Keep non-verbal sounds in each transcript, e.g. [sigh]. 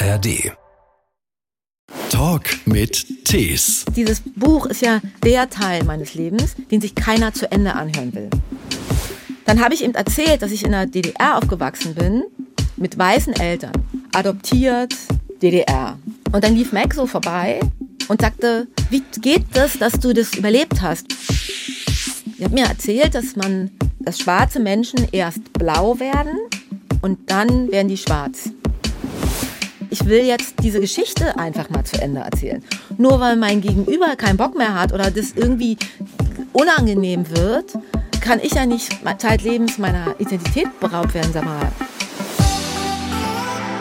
ARD. Talk mit Tees. Dieses Buch ist ja der Teil meines Lebens, den sich keiner zu Ende anhören will. Dann habe ich ihm erzählt, dass ich in der DDR aufgewachsen bin, mit weißen Eltern, adoptiert, DDR. Und dann lief Mac so vorbei und sagte, wie geht das, dass du das überlebt hast? Er hat mir erzählt, dass man, dass schwarze Menschen erst blau werden und dann werden die schwarz. Ich will jetzt diese Geschichte einfach mal zu Ende erzählen. Nur weil mein Gegenüber keinen Bock mehr hat oder das irgendwie unangenehm wird, kann ich ja nicht zeitlebens meiner Identität beraubt werden, sag mal.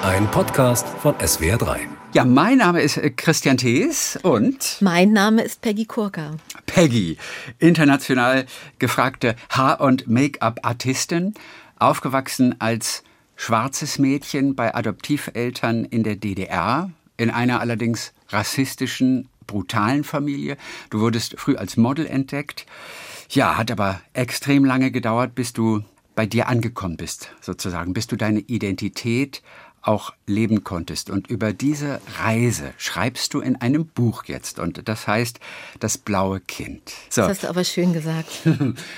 Ein Podcast von SWR3. Ja, mein Name ist äh, Christian Thees und Mein Name ist Peggy Kurka. Peggy, international gefragte Haar- und Make-up-Artistin, aufgewachsen als schwarzes Mädchen bei Adoptiveltern in der DDR, in einer allerdings rassistischen, brutalen Familie. Du wurdest früh als Model entdeckt. Ja, hat aber extrem lange gedauert, bis du bei dir angekommen bist, sozusagen, bis du deine Identität auch leben konntest. Und über diese Reise schreibst du in einem Buch jetzt. Und das heißt Das blaue Kind. So. Das hast du aber schön gesagt. [laughs]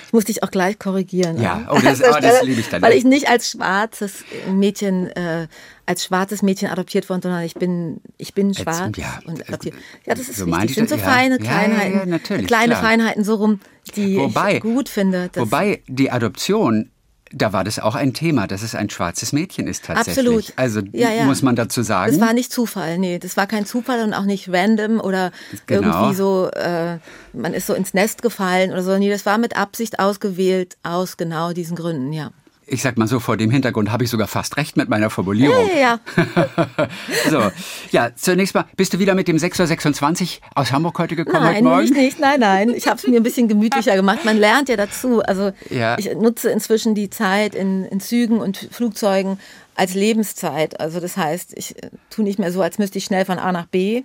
Ich muss dich auch gleich korrigieren. Ja, oh, das, oh, das liebe ich dann. Weil ich nicht als schwarzes Mädchen, äh, als schwarzes Mädchen adoptiert worden, sondern ich bin, ich bin schwarz ja, und adoptiert. Ja, das ist so wichtig. Das sind so ja. feine Kleinheiten, ja, natürlich, kleine klar. Feinheiten so rum, die wobei, ich gut finde. Wobei die Adoption da war das auch ein Thema, dass es ein schwarzes Mädchen ist tatsächlich. Absolut. Also ja, ja. muss man dazu sagen. Das war nicht Zufall, nee, das war kein Zufall und auch nicht random oder Genau. irgendwie so, äh, man ist so ins Nest gefallen oder so. Nee, das war mit Absicht ausgewählt aus genau diesen Gründen, ja. Ich sag mal so, vor dem Hintergrund habe ich sogar fast recht mit meiner Formulierung. Ja, ja, [laughs] so, ja, zunächst mal, bist du wieder mit dem 6.26 Uhr aus Hamburg heute gekommen heute Nein, Morgen? ich nicht, nein, nein. Ich habe es mir ein bisschen gemütlicher gemacht. Man lernt ja dazu. Also Ja. ich nutze inzwischen die Zeit in, in Zügen und Flugzeugen als Lebenszeit. Also das heißt, ich äh, tue nicht mehr so, als müsste ich schnell von A nach B,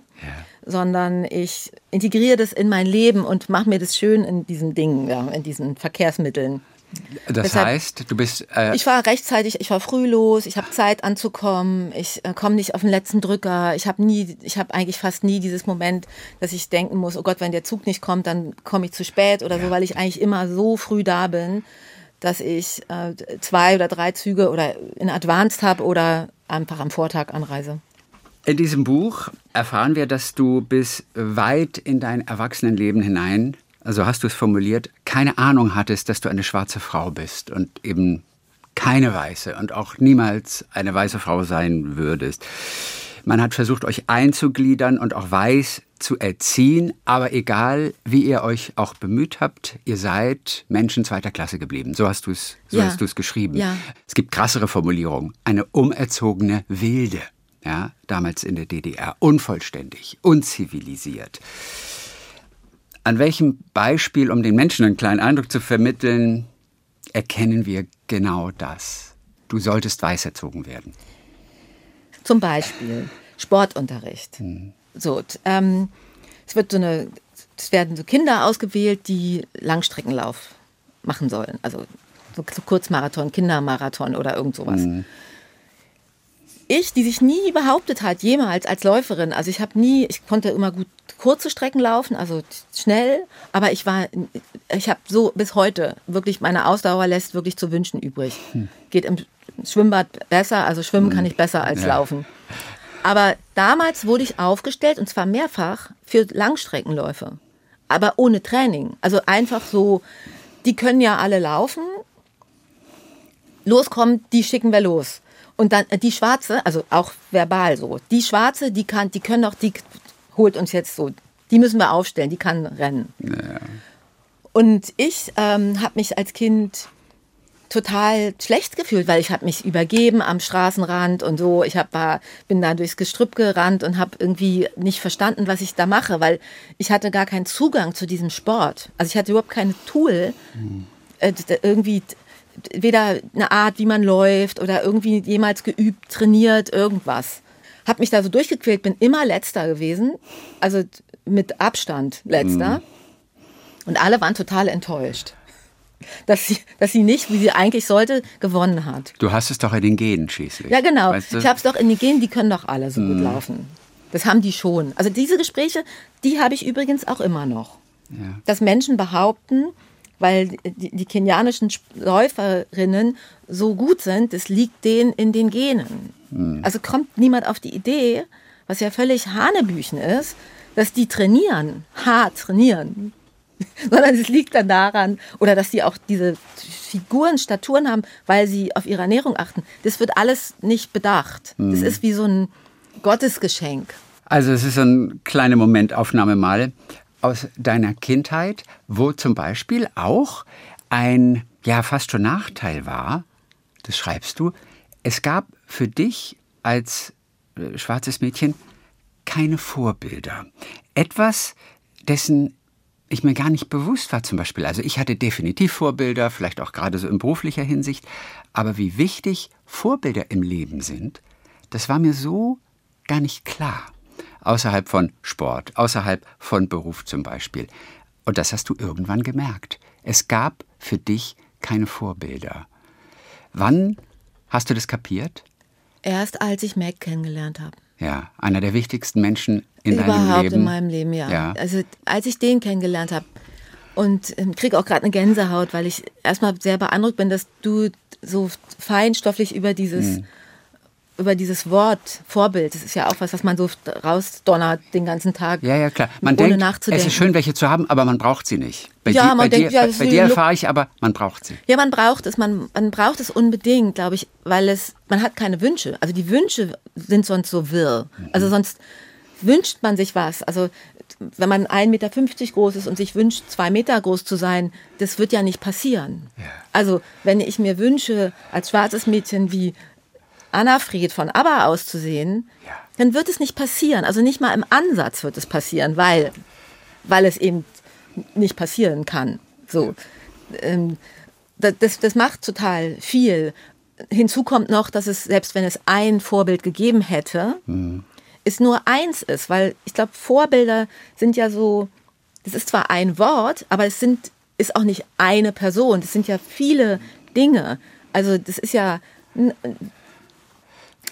sondern ich integriere das in mein Leben und mache mir das schön in diesen Dingen, ja, in diesen Verkehrsmitteln. Das Deshalb- heißt, du bist äh, Ich war rechtzeitig, ich war früh los, ich habe Zeit anzukommen, ich äh, komme nicht auf den letzten Drücker, ich habe nie, ich habe eigentlich fast nie dieses Moment, dass ich denken muss, oh Gott, wenn der Zug nicht kommt, dann komme ich zu spät oder so, weil ich eigentlich immer so früh da bin, dass ich äh, zwei oder drei Züge oder in Advanced habe oder einfach am Vortag anreise. In diesem Buch erfahren wir, dass du bis weit in dein Erwachsenenleben hinein, also hast du es formuliert, keine Ahnung hattest, dass du eine schwarze Frau bist und eben keine weiße und auch niemals eine weiße Frau sein würdest. Man hat versucht, euch einzugliedern und auch weiß zu erziehen, aber egal, wie ihr euch auch bemüht habt, ihr seid Menschen zweiter Klasse geblieben. So hast du es, so Ja. hast du es geschrieben. Ja. Es gibt krassere Formulierungen. Eine umerzogene Wilde. Ja, damals in der DDR. Unvollständig, unzivilisiert. An welchem Beispiel, um den Menschen einen kleinen Eindruck zu vermitteln, erkennen wir genau das? Du solltest weiß erzogen werden. Zum Beispiel Sportunterricht. So, t- ähm, es wird so eine, es werden so Kinder ausgewählt, die Langstreckenlauf machen sollen. Also so, so Kurzmarathon, Kindermarathon oder irgend sowas. Ich, die sich nie behauptet hat, jemals als Läuferin, also ich habe nie, ich konnte immer gut kurze Strecken laufen, also schnell, aber ich war, ich habe so bis heute wirklich, meine Ausdauer lässt wirklich zu wünschen übrig. Geht im Schwimmbad besser, also schwimmen kann ich besser als Ja. laufen. Aber damals wurde ich aufgestellt, und zwar mehrfach, für Langstreckenläufe. Aber ohne Training. Also einfach so, die können ja alle laufen. Loskommen, die schicken wir los. Und dann äh, die Schwarze, also auch verbal so, die Schwarze, die kann, die können doch, die holt uns jetzt so, die müssen wir aufstellen, die kann rennen. Und ich ähm, habe mich als Kind total schlecht gefühlt, weil ich habe mich übergeben am Straßenrand und so. Ich hab, war, bin da durchs Gestrüpp gerannt und habe irgendwie nicht verstanden, was ich da mache, weil ich hatte gar keinen Zugang zu diesem Sport. Also ich hatte überhaupt kein Tool, äh, d- irgendwie weder eine Art, wie man läuft oder irgendwie jemals geübt, trainiert, irgendwas. Hab mich da so durchgequält, bin immer letzter gewesen, also mit Abstand letzter. Und alle waren total enttäuscht. dass sie, dass sie nicht, wie sie eigentlich sollte, gewonnen hat. Du hast es doch in den Genen schließlich. Ja, genau. Weißt du? Ich habe es doch in den Genen, die können doch alle so gut laufen. Das haben die schon. Also diese Gespräche, die habe ich übrigens auch immer noch. Ja. Dass Menschen behaupten, weil die, die kenianischen Läuferinnen so gut sind, das liegt denen in den Genen. Also kommt niemand auf die Idee, was ja völlig Hanebüchen ist, dass die trainieren, hart trainieren. [laughs] Sondern es liegt dann daran, oder dass sie auch diese Figuren, Staturen haben, weil sie auf ihre Ernährung achten. Das wird alles nicht bedacht. Das ist wie so ein Gottesgeschenk. Also es ist so eine kleine Momentaufnahme mal aus deiner Kindheit, wo zum Beispiel auch ein, ja fast schon Nachteil war, das schreibst du, es gab für dich als äh, schwarzes Mädchen keine Vorbilder. Etwas, dessen ich mir gar nicht bewusst war zum Beispiel. Also ich hatte definitiv Vorbilder, vielleicht auch gerade so in beruflicher Hinsicht, aber wie wichtig Vorbilder im Leben sind, das war mir so gar nicht klar. Außerhalb von Sport, außerhalb von Beruf zum Beispiel. Und das hast du irgendwann gemerkt. Es gab für dich keine Vorbilder. Wann hast du das kapiert? Erst als ich Mac kennengelernt habe. Ja, einer der wichtigsten Menschen in deinem Überhaupt Leben. in meinem Leben, ja. Ja. Also als ich den kennengelernt habe und ähm, kriege auch gerade eine Gänsehaut, weil ich erstmal sehr beeindruckt bin, dass du so feinstofflich über dieses Mhm. Über dieses Wort Vorbild, das ist ja auch was, was man so rausdonnert den ganzen Tag, Ja, ja, klar. Man ohne denkt, nachzudenken. es ist schön, welche zu haben, aber man braucht sie nicht. Bei Ja, dir, man bei denkt, dir, ja, bei, dir erfahre ich aber, man braucht sie. Ja, man braucht es, man, man braucht es unbedingt, glaube ich, weil es, man hat keine Wünsche. Also die Wünsche sind sonst so wirr. Also sonst wünscht man sich was. Also wenn man 1,50 Meter groß ist und sich wünscht, zwei Meter groß zu sein, das wird ja nicht passieren. Also wenn ich mir wünsche, als schwarzes Mädchen wie Anna-Fried von ABBA auszusehen, Ja. dann wird es nicht passieren. Also nicht mal im Ansatz wird es passieren, weil, weil es eben nicht passieren kann. So. Ähm, da- das, das macht total viel. Hinzu kommt noch, dass es, selbst wenn es ein Vorbild gegeben hätte, es nur eins ist, weil ich glaube, Vorbilder sind ja so, das ist zwar ein Wort, aber es sind, ist auch nicht eine Person, das sind ja viele Dinge. Also das ist ja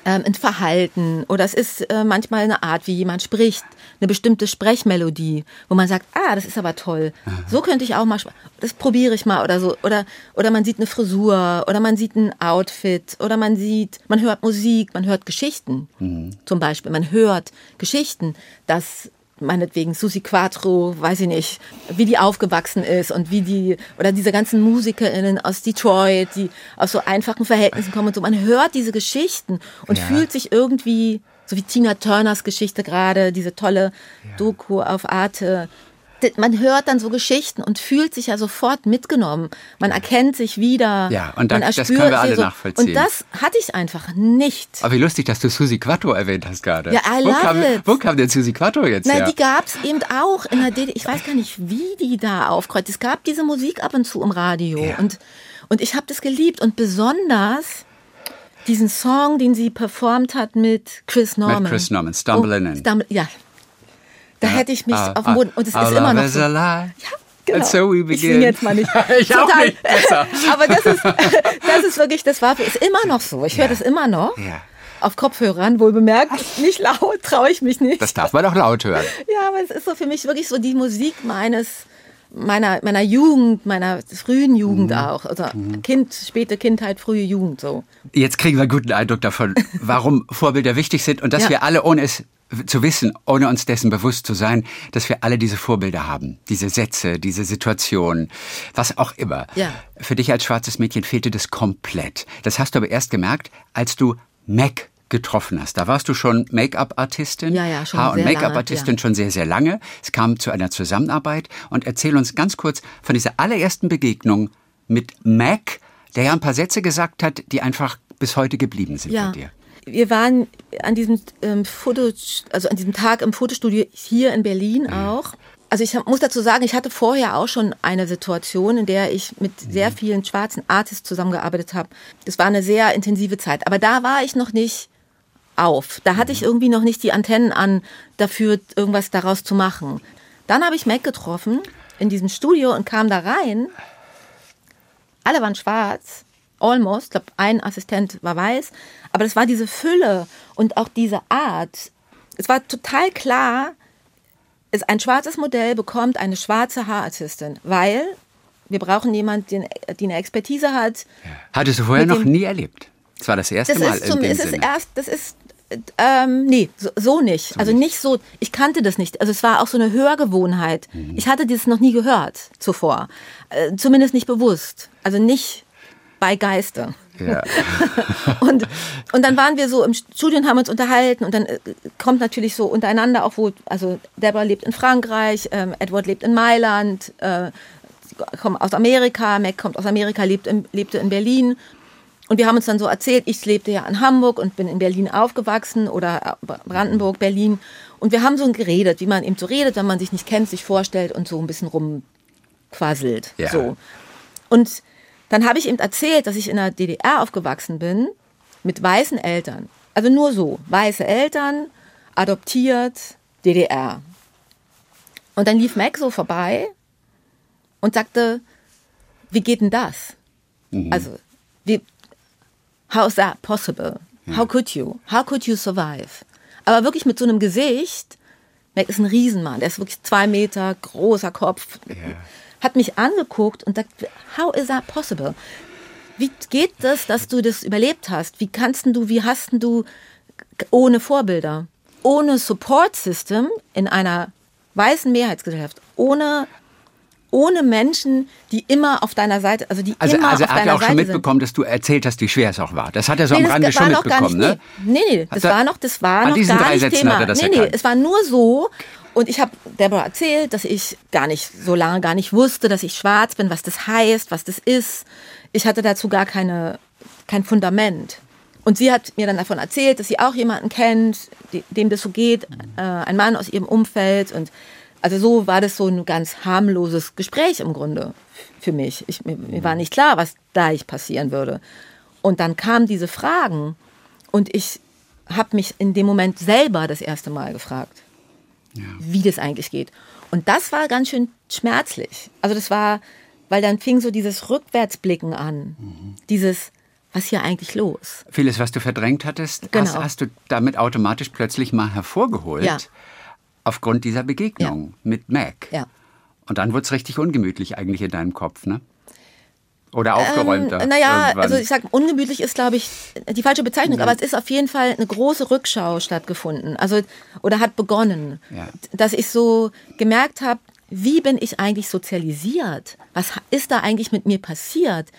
ähm, ein Verhalten. Oder es ist äh, manchmal eine Art, wie jemand spricht, eine bestimmte Sprechmelodie, wo man sagt, ah, das ist aber toll, so könnte ich auch mal, das probiere ich mal oder so. Oder oder man sieht eine Frisur oder man sieht ein Outfit oder man sieht, man hört Musik, man hört Geschichten, zum Beispiel, man hört Geschichten, dass meinetwegen Susi Quattro, weiß ich nicht, wie die aufgewachsen ist und wie die, oder diese ganzen MusikerInnen aus Detroit, die aus so einfachen Verhältnissen kommen und so. Man hört diese Geschichten und Ja. fühlt sich irgendwie, so wie Tina Turners Geschichte gerade, diese tolle Doku auf Arte. Man hört dann so Geschichten und fühlt sich ja sofort mitgenommen. Man erkennt sich wieder. Ja, und da- man das können wir alle so. nachvollziehen. Und das hatte ich einfach nicht. Aber wie lustig, dass du Susi Quattro erwähnt hast gerade. Ja, I wo, kam, it. wo kam denn Susi Quattro jetzt Nein, her? die gab's eben auch in der DDR. Ich weiß gar nicht, wie die da aufkreuzt. Es gab diese Musik ab und zu im Radio. Ja. Und, und ich habe das geliebt. Und besonders diesen Song, den sie performt hat mit Chris Norman. Chris Norman, Stumbling In. Stumble, ja. Da hätte ich mich Ah, auf dem Boden. Und es ist immer noch so. Ja, genau. And so we Ich begin. singe jetzt mal nicht. [laughs] Ich auch nicht. Besser. [laughs] Aber das ist, [laughs] das ist wirklich, das war, ist immer noch so. Ich höre das immer noch. Ja. Auf Kopfhörern, wohl bemerkt. Nicht laut, traue ich mich nicht. Das darf man auch laut hören. Ja, aber es ist so für mich wirklich so die Musik meines meiner meiner Jugend, meiner frühen Jugend Mhm. auch, also Kind, späte Kindheit, frühe Jugend so. Jetzt kriegen wir einen guten Eindruck davon, warum Vorbilder wichtig sind und dass Ja. wir alle, ohne es zu wissen, ohne uns dessen bewusst zu sein, dass wir alle diese Vorbilder haben. Diese Sätze, diese Situationen, was auch immer. Ja. Für dich als schwarzes Mädchen fehlte das komplett. Das hast du aber erst gemerkt, als du Mac getroffen hast. Da warst du schon Make-up-Artistin. Ja, ja, schon Haar- und Make-up-Artistin ja. schon sehr, sehr lange. Es kam zu einer Zusammenarbeit und erzähl uns ganz kurz von dieser allerersten Begegnung mit Mac, der ja ein paar Sätze gesagt hat, die einfach bis heute geblieben sind Ja. bei dir. Wir waren an diesem ähm, Foto, also an diesem Tag im Fotostudio hier in Berlin auch. Also ich muss dazu sagen, ich hatte vorher auch schon eine Situation, in der ich mit sehr vielen schwarzen Artists zusammengearbeitet habe. Das war eine sehr intensive Zeit. Aber da war ich noch nicht auf. Da hatte ich irgendwie noch nicht die Antennen an, dafür irgendwas daraus zu machen. Dann habe ich Mac getroffen in diesem Studio und kam da rein alle waren schwarz, almost, ich glaube, ein Assistent war weiß, aber das war diese Fülle und auch diese Art. Es war total klar, ist ein schwarzes Modell bekommt eine schwarze Haarartistin, weil wir brauchen jemanden, der eine Expertise hat. Hattest du vorher noch nie erlebt? Das war das erste das Mal. Ist zum, in dem ist erst, das ist ähm, nee, so, so nicht. So also nicht. nicht so, ich kannte das nicht. Also es war auch so eine Hörgewohnheit. Mhm. Ich hatte dieses noch nie gehört zuvor. Äh, zumindest nicht bewusst. Also nicht bei Geiste. Ja. [laughs] Und, und dann waren wir so im Studio und haben uns unterhalten und dann äh, kommt natürlich so untereinander auch, wo, also Deborah lebt in Frankreich, ähm, Edward lebt in Mailand, äh, kommen aus Amerika, Mac kommt aus Amerika, lebt in, lebte in Berlin. Und wir haben uns dann so erzählt, ich lebte ja in Hamburg und bin in Berlin aufgewachsen oder äh, Brandenburg, Berlin. Und wir haben so geredet, wie man eben so redet, wenn man sich nicht kennt, sich vorstellt und so ein bisschen rumquasselt. Ja. So. Und dann habe ich ihm erzählt, dass ich in der DDR aufgewachsen bin mit weißen Eltern. Also nur so, weiße Eltern, adoptiert, DDR. Und dann lief Mac so vorbei und sagte, wie geht denn das? Also, wie, how is that possible? How could you? How could you survive? Aber wirklich mit so einem Gesicht, Mac ist ein Riesenmann, der ist wirklich zwei Meter, großer Kopf, hat mich angeguckt und sagt, how is that possible? Wie geht das, dass du das überlebt hast? Wie kannst du, wie hast du ohne Vorbilder, ohne Support System in einer weißen Mehrheitsgesellschaft, ohne ohne Menschen, die immer auf deiner Seite, also die Also, immer also auf er hat deiner ja auch schon Seite mitbekommen, dass du erzählt hast, wie schwer es auch war. Das hat er so Nee, am das Rande war schon noch gar mitbekommen, nicht, ne? Nee, nee, das er- war noch, das war An noch diesen gar drei nicht Sätzen Thema. hat er das nee, nee, erkannt. es war nur so und ich habe Deborah erzählt, dass ich gar nicht so lange gar nicht wusste, dass ich schwarz bin, was das heißt, was das ist. Ich hatte dazu gar keine kein Fundament. Und sie hat mir dann davon erzählt, dass sie auch jemanden kennt, dem das so geht, äh, ein Mann aus ihrem Umfeld und also so war das so ein ganz harmloses Gespräch im Grunde für mich. Ich, mir, mir war nicht klar, was gleich passieren würde. Und dann kamen diese Fragen und ich habe mich in dem Moment selber das erste Mal gefragt, wie das eigentlich geht. Und das war ganz schön schmerzlich. Also das war, weil dann fing so dieses Rückwärtsblicken an. Dieses, was hier eigentlich los? Vieles, was du verdrängt hattest, Genau. hast, hast du damit automatisch plötzlich mal hervorgeholt. Ja. Aufgrund dieser Begegnung mit Mac. Ja. Und dann wurde es richtig ungemütlich eigentlich in deinem Kopf, ne? Oder aufgeräumter. Ähm, naja, irgendwann. also ich sag, ungemütlich ist, glaube ich, die falsche Bezeichnung, aber es ist auf jeden Fall eine große Rückschau stattgefunden. Also, oder hat begonnen. Ja. Dass ich so gemerkt habe, wie bin ich eigentlich sozialisiert? Was ist da eigentlich mit mir passiert?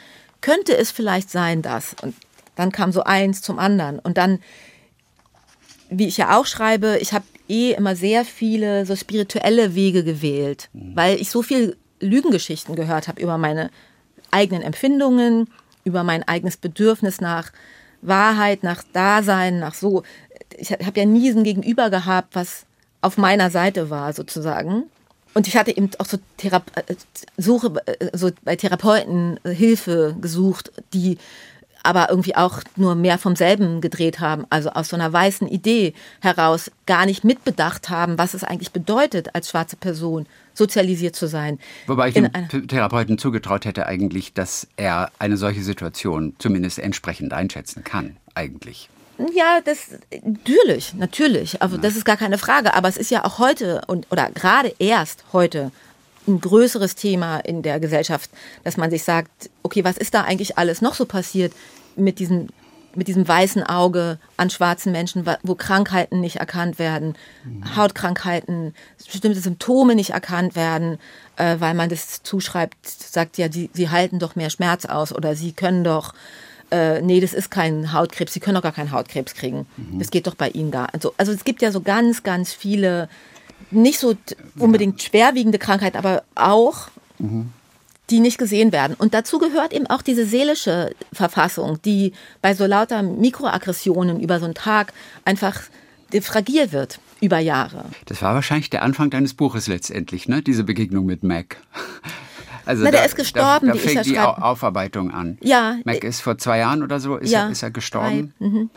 Könnte es vielleicht sein, dass? Und dann kam so eins zum anderen. Und dann, wie ich ja auch schreibe, ich habe eh immer sehr viele so spirituelle Wege gewählt, weil ich so viel Lügengeschichten gehört habe über meine eigenen Empfindungen, über mein eigenes Bedürfnis nach Wahrheit, nach Dasein, nach so. Ich habe ja nie ein Gegenüber gehabt, was auf meiner Seite war, sozusagen. Und ich hatte eben auch so Thera äh, Suche, äh, so bei Therapeuten äh, Hilfe gesucht, die aber irgendwie auch nur mehr vom selben gedreht haben, also aus so einer weißen Idee heraus gar nicht mitbedacht haben, was es eigentlich bedeutet, als schwarze Person sozialisiert zu sein. Wobei ich dem Therapeuten zugetraut hätte eigentlich, dass er eine solche Situation zumindest entsprechend einschätzen kann, eigentlich. Ja, das natürlich, natürlich. Also das ist gar keine Frage. Aber es ist ja auch heute und oder gerade erst heute ein größeres Thema in der Gesellschaft, dass man sich sagt, okay, was ist da eigentlich alles noch so passiert mit diesem mit diesem weißen Auge an schwarzen Menschen, wo Krankheiten nicht erkannt werden, Hautkrankheiten, bestimmte Symptome nicht erkannt werden, äh, weil man das zuschreibt, sagt ja, die, sie halten doch mehr Schmerz aus oder sie können doch äh, nee, das ist kein Hautkrebs, Sie können doch gar keinen Hautkrebs kriegen. Das geht doch bei Ihnen gar. Also, also es gibt ja so ganz, ganz viele, nicht so unbedingt schwerwiegende Krankheiten, aber auch, die nicht gesehen werden. Und dazu gehört eben auch diese seelische Verfassung, die bei so lauter Mikroaggressionen über so einen Tag einfach fragil wird über Jahre. Das war wahrscheinlich der Anfang deines Buches letztendlich, ne? Diese Begegnung mit Mac. Also [laughs] Na, der ist gestorben, Da, da fängt die Aufarbeitung an. Ja, Mac äh, ist vor zwei Jahren oder so, ist, ja, er, ist er gestorben? mhm.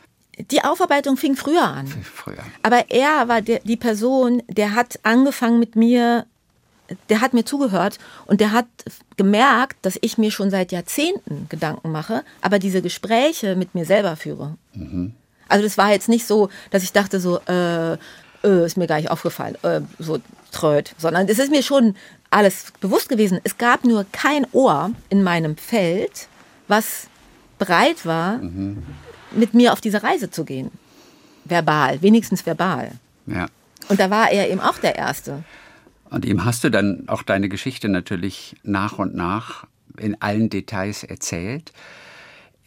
Die Aufarbeitung fing früher an. Früher. Aber er war der, die Person, der hat angefangen mit mir der hat mir zugehört und der hat gemerkt, dass ich mir schon seit Jahrzehnten Gedanken mache, aber diese Gespräche mit mir selber führe. Mhm. Also das war jetzt nicht so, dass ich dachte so, äh, äh, ist mir gar nicht aufgefallen, äh, so tröd, sondern es ist mir schon alles bewusst gewesen. Es gab nur kein Ohr in meinem Feld, was bereit war, mhm. mit mir auf diese Reise zu gehen. Verbal, wenigstens verbal. Ja. Und da war er eben auch der Erste. Und ihm hast du dann auch deine Geschichte natürlich nach und nach in allen Details erzählt.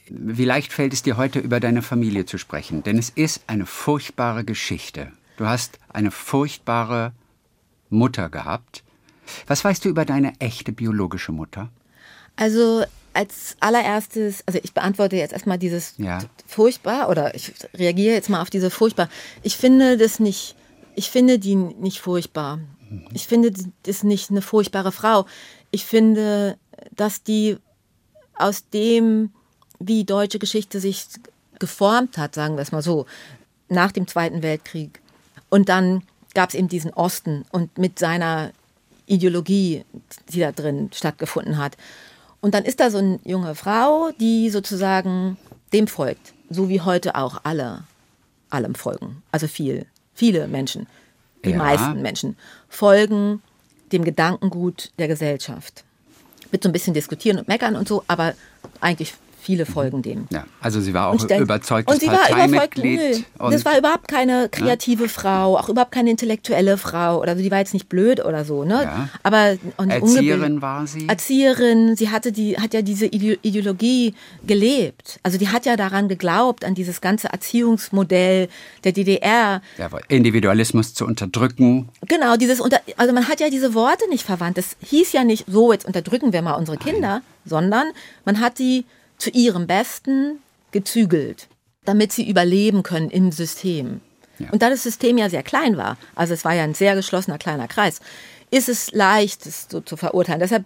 Wie leicht fällt es dir heute über deine Familie zu sprechen? Denn es ist eine furchtbare Geschichte. Du hast eine furchtbare Mutter gehabt. Was weißt du über deine echte biologische Mutter? Also als allererstes, also ich beantworte jetzt erstmal dieses ja. furchtbar oder ich reagiere jetzt mal auf diese furchtbar. Ich finde das nicht, ich finde die nicht furchtbar. Ich finde das nicht eine furchtbare Frau. Ich finde, dass die aus dem, wie deutsche Geschichte sich geformt hat, sagen wir es mal so, nach dem Zweiten Weltkrieg. Und dann gab es eben diesen Osten und mit seiner Ideologie, die da drin stattgefunden hat. Und dann ist da so eine junge Frau, die sozusagen dem folgt, so wie heute auch alle allem folgen. Also viel, viele Menschen, die ja. meisten Menschen folgen dem Gedankengut der Gesellschaft. Mit so ein bisschen diskutieren und meckern und so, aber eigentlich viele folgen dem. Ja, also sie war auch denk, überzeugtes und sie Parteimitglied. War überzeugt, nö, das war überhaupt keine kreative ja? Frau, auch überhaupt keine intellektuelle Frau. Oder die war jetzt nicht blöd oder so. Ne? Ja. Aber Erzieherin war sie. Erzieherin, sie hatte die, hat ja diese Ideologie gelebt. Also die hat ja daran geglaubt, an dieses ganze Erziehungsmodell der DDR. Ja, Individualismus zu unterdrücken. Genau, dieses unter, also man hat ja diese Worte nicht verwandt. Das hieß ja nicht so, jetzt unterdrücken wir mal unsere Kinder, Nein. sondern man hat die zu ihrem Besten gezügelt, damit sie überleben können im System. Ja. Und da das System ja sehr klein war, also es war ja ein sehr geschlossener kleiner Kreis, ist es leicht, es so zu verurteilen. Deshalb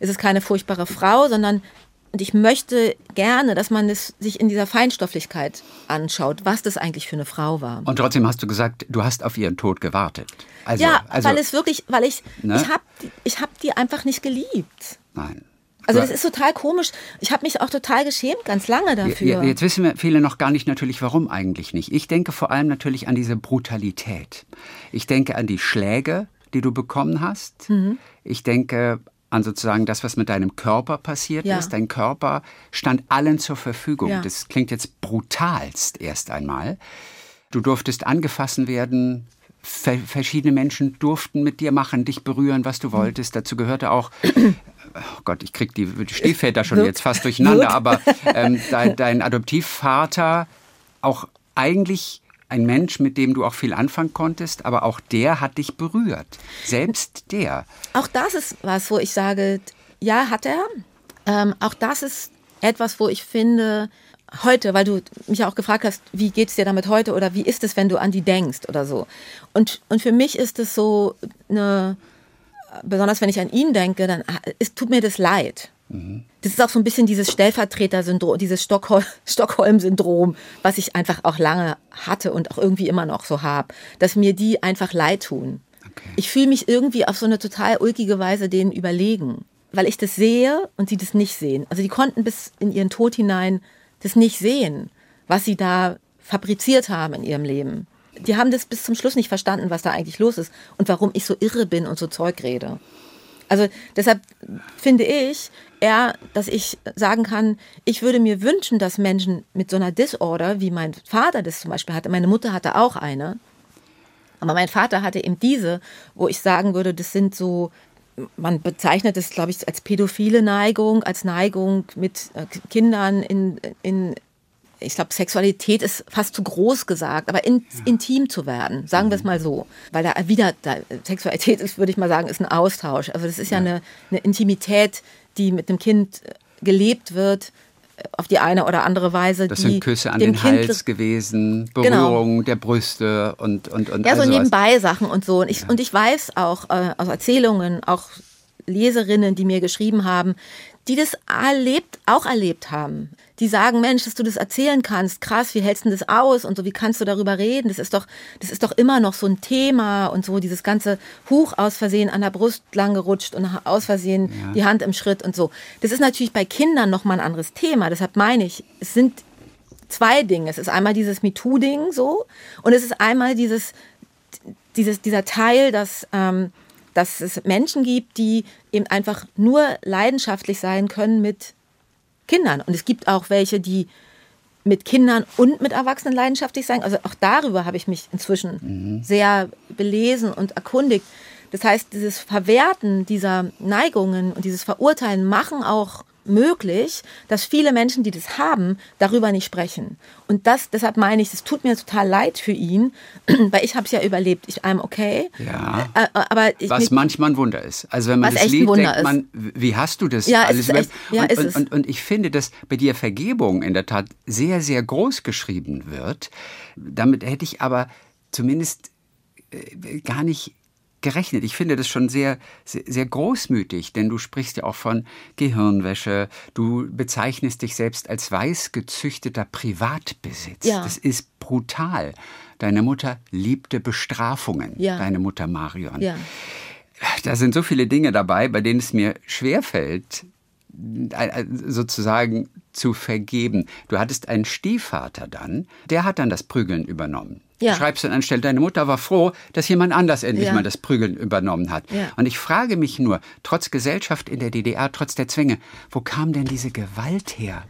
ist es keine furchtbare Frau, sondern und ich möchte gerne, dass man es sich in dieser Feinstofflichkeit anschaut, was das eigentlich für eine Frau war. Und trotzdem hast du gesagt, du hast auf ihren Tod gewartet. Also, ja, also, weil es wirklich, weil ich, ne? ich habe ich hab die einfach nicht geliebt. Nein. Also das ist total komisch. Ich habe mich auch total geschämt, ganz lange dafür. Jetzt wissen wir viele noch gar nicht natürlich, warum eigentlich nicht. Ich denke vor allem natürlich an diese Brutalität. Ich denke an die Schläge, die du bekommen hast. Mhm. Ich denke an sozusagen das, was mit deinem Körper passiert ja. ist. Dein Körper stand allen zur Verfügung. Ja. Das klingt jetzt brutalst erst einmal. Du durftest angefasst werden, verschiedene Menschen durften mit dir machen, dich berühren, was du wolltest. Dazu gehörte auch [clears throat] oh Gott, ich krieg die Stiefväter schon jetzt fast durcheinander, aber ähm, [laughs] dein, dein Adoptivvater auch eigentlich ein Mensch, mit dem du auch viel anfangen konntest, aber auch der hat dich berührt. Selbst der. Auch das ist was, wo ich sage, ja, hat er. Ähm, auch das ist etwas, wo ich finde, heute, weil du mich auch gefragt hast, wie geht es dir damit heute oder wie ist es, wenn du an die denkst oder so. Und, und für mich ist es so eine besonders wenn ich an ihn denke, dann es tut mir das leid. Mhm. Das ist auch so ein bisschen dieses Stellvertreter-Syndrom, dieses Stockhol [laughs] Stockholm-Syndrom, was ich einfach auch lange hatte und auch irgendwie immer noch so habe, dass mir die einfach leid tun. Okay. Ich fühle mich irgendwie auf so eine total ulkige Weise denen überlegen, weil ich das sehe und sie das nicht sehen. Also die konnten bis in ihren Tod hinein das nicht sehen, was sie da fabriziert haben in ihrem Leben die haben das bis zum Schluss nicht verstanden, was da eigentlich los ist und warum ich so irre bin und so Zeug rede. Also deshalb finde ich eher, dass ich sagen kann, ich würde mir wünschen, dass Menschen mit so einer Disorder, wie mein Vater das zum Beispiel hatte, meine Mutter hatte auch eine, aber mein Vater hatte eben diese, wo ich sagen würde, das sind so man bezeichnet es, glaube ich, als pädophile Neigung, als Neigung mit äh, Kindern in, in ich glaube, Sexualität ist fast zu groß gesagt, aber in, ja. intim zu werden, sagen wir es mhm. mal so. Weil da wieder, da, Sexualität ist, würde ich mal sagen, ist ein Austausch. Also das ist ja, ja eine, eine Intimität, die mit dem Kind äh, gelebt wird, äh, auf die eine oder andere Weise. Das sind Küsse an den kind Hals gewesen, genau. Berührung genau. der Brüste und und und Ja, so nebenbei Sachen und so. Und ich, ja. und ich weiß auch äh, aus Erzählungen, auch Leserinnen, die mir geschrieben haben, die das erlebt, auch erlebt haben. Die sagen, Mensch, dass du das erzählen kannst, krass, wie hältst du das aus und so, wie kannst du darüber reden? Das ist doch, das ist doch immer noch so ein Thema und so, dieses ganze Huch aus Versehen an der Brust lang gerutscht und aus Versehen ja. die Hand im Schritt und so. Das ist natürlich bei Kindern nochmal ein anderes Thema. Deshalb meine ich, es sind zwei Dinge. Es ist einmal dieses MeToo-Ding so und es ist einmal dieses, dieses, dieser Teil, dass, ähm, dass es Menschen gibt, die eben einfach nur leidenschaftlich sein können mit Kindern. Und es gibt auch welche, die mit Kindern und mit Erwachsenen leidenschaftlich sein. Also auch darüber habe ich mich inzwischen mhm. sehr belesen und erkundigt. Das heißt, dieses Verwerten dieser Neigungen und dieses Verurteilen machen auch möglich, dass viele Menschen, die das haben, darüber nicht sprechen. Und das, deshalb meine ich, es tut mir total leid für ihn, [clears throat] weil ich habe es ja überlebt. Ich I'm okay. Ja. Äh, aber ich, was manchmal ein Wunder ist. Also wenn man das liest, denkt man, wie hast du das? Ja, ist echt, ja und, ist und. Und, und ich finde, dass bei dir Vergebung in der Tat sehr, sehr groß geschrieben wird. Damit hätte ich aber zumindest äh, gar nicht gerechnet. Ich finde das schon sehr, sehr, sehr, großmütig, denn du sprichst ja auch von Gehirnwäsche. Du bezeichnest dich selbst als weiß gezüchteter Privatbesitz. Ja. Das ist brutal. Deine Mutter liebte Bestrafungen, ja. deine Mutter Marion. Ja. Da sind so viele Dinge dabei, bei denen es mir schwerfällt, äh, sozusagen zu vergeben. Du hattest einen Stiefvater dann, der hat dann das Prügeln übernommen. Ja. Du schreibst dann anstelle, deine Mutter war froh, dass jemand anders endlich ja. mal das Prügeln übernommen hat. Ja. Und ich frage mich nur, trotz Gesellschaft in der DDR, trotz der Zwänge, wo kam denn diese Gewalt her?